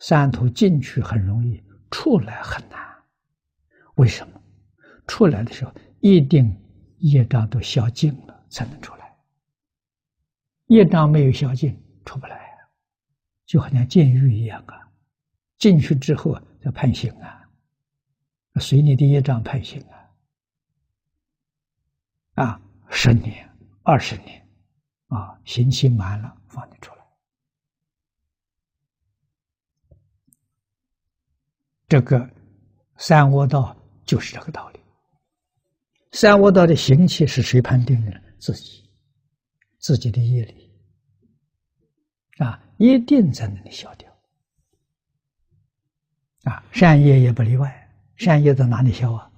三途进去很容易，出来很难。为什么？出来的时候一定业障都消尽了才能出来，业障没有消尽，出不来啊，就好像监狱一样啊。进去之后要判刑啊，随你的业障判刑啊，啊，十年、二十年，啊，刑期满了放你出来。这个三恶道就是这个道理。三恶道的行气是谁判定的？自己，自己的业力啊，一定在那里消掉。啊，善业也不例外，善业到哪里消啊？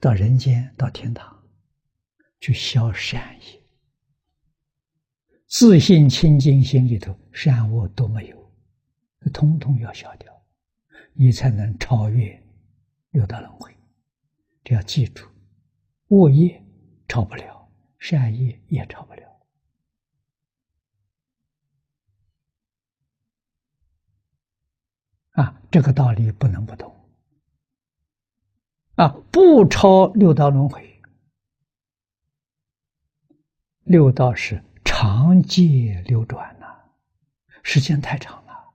到人间，到天堂，去消善业。自信清净心里头，善恶都没有，通通要消掉，你才能超越六道轮回。这要记住，恶业超不了，善业也超不了。啊，这个道理不能不懂。啊，不超六道轮回，六道是长界流转呐、时间太长了，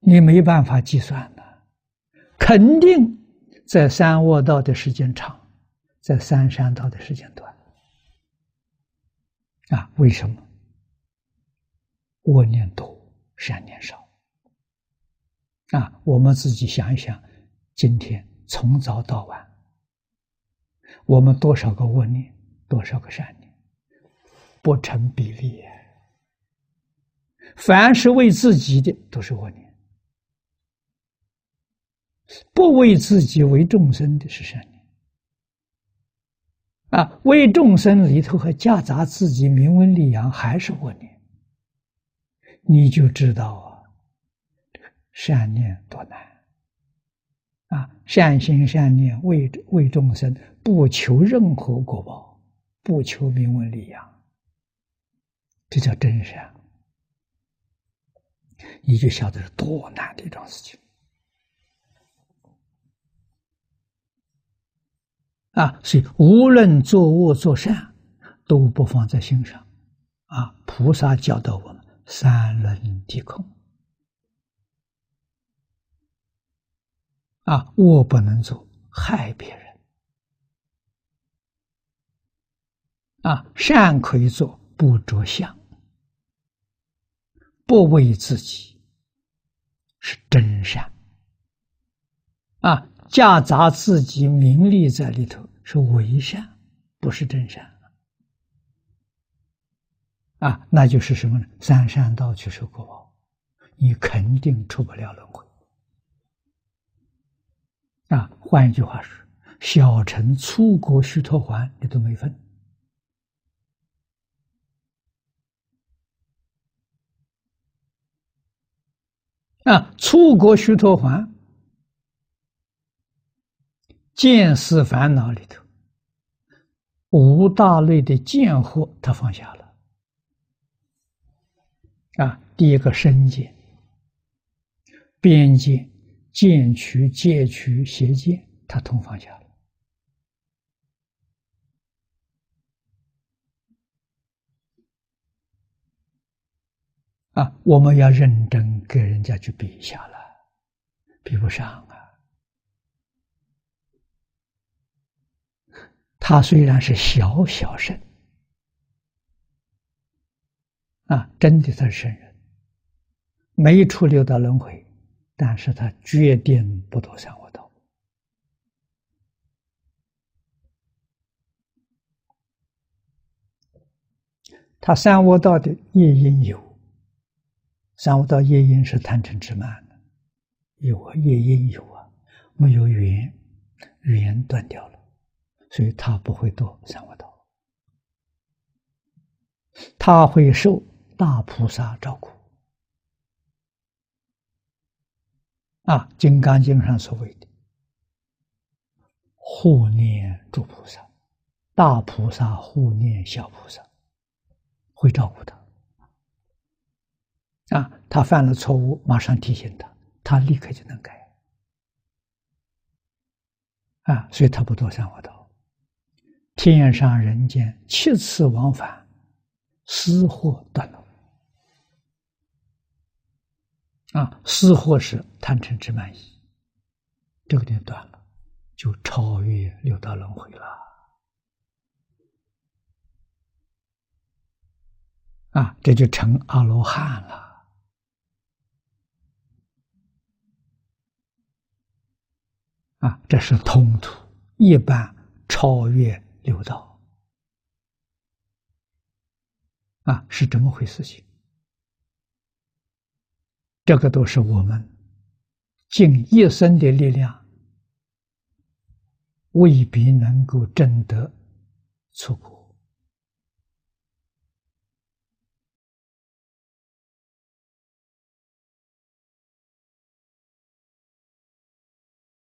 你没办法计算的，肯定在三恶道的时间长，在三山道的时间短。啊，为什么？恶念多，善念少。啊，我们自己想一想，今天从早到晚，我们多少个恶念，多少个善念，不成比例。凡是为自己的，都是恶念；不为自己、为众生的，是善念。啊，为众生里头还夹杂自己名闻利养，还是恶念。你就知道啊，善念多难啊！善心善念为为众生，不求任何果报，不求名闻利养，这叫真善。你就晓得是多难的一种事情啊！所以无论做恶做善，都不放在心上啊！菩萨教导我们。三轮体空啊，恶不能做，害别人啊，善可以做，不着相，不为自己，是真善啊，夹杂自己名利在里头，是伪善，不是真善。啊，那就是什么呢？三善道去受果报，你肯定出不了轮回。啊，换一句话说，小乘出国须陀洹你都没分。啊，出国须陀洹，见思烦恼里头，五大类的见惑，他放下了。啊，第一个身见、边见、见取、戒取、邪见，他通放下了。啊，我们要认真跟人家去比一下了，比不上啊。他虽然是小小圣。啊，真的他是圣人，没出六道轮回，但是他决定不走三恶道。他三恶道的业因有，三恶道业因是贪嗔痴慢的，有啊，业因有啊，没有缘，缘断掉了，所以他不会堕三恶道，他会受。大菩萨照顾啊，《金刚经》上所谓的护念诸菩萨，大菩萨护念小菩萨，会照顾他，啊，他犯了错误，马上提醒他，他立刻就能改。啊，所以他不堕三恶道。天上人间七次往返，私货断了。啊，私货是贪嗔痴慢疑，这个点断了，就超越六道轮回了。啊，这就成阿罗汉了。啊，这是通途，一般超越。六道啊，是这么回事情。这个都是我们尽一生的力量，未必能够证得出果。